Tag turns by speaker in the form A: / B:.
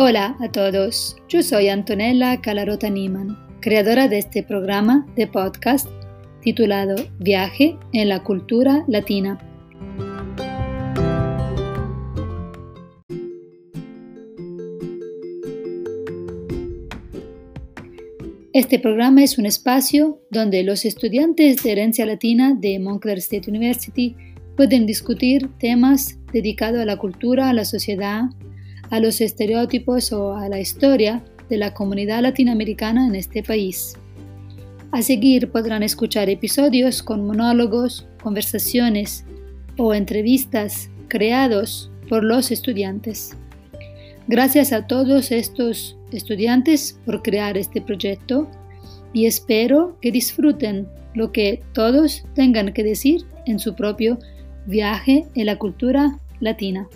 A: Hola a todos, yo soy Antonella Calarota Niman, creadora de este programa de podcast titulado Viaje en la cultura latina. Este programa es un espacio donde los estudiantes de herencia latina de Montclair State University pueden discutir temas dedicados a la cultura, a la sociedad, a los estereotipos o a la historia de la comunidad latinoamericana en este país. A seguir podrán escuchar episodios con monólogos, conversaciones o entrevistas creados por los estudiantes. Gracias a todos estos estudiantes por crear este proyecto y espero que disfruten lo que todos tengan que decir en su propio viaje en la cultura latina.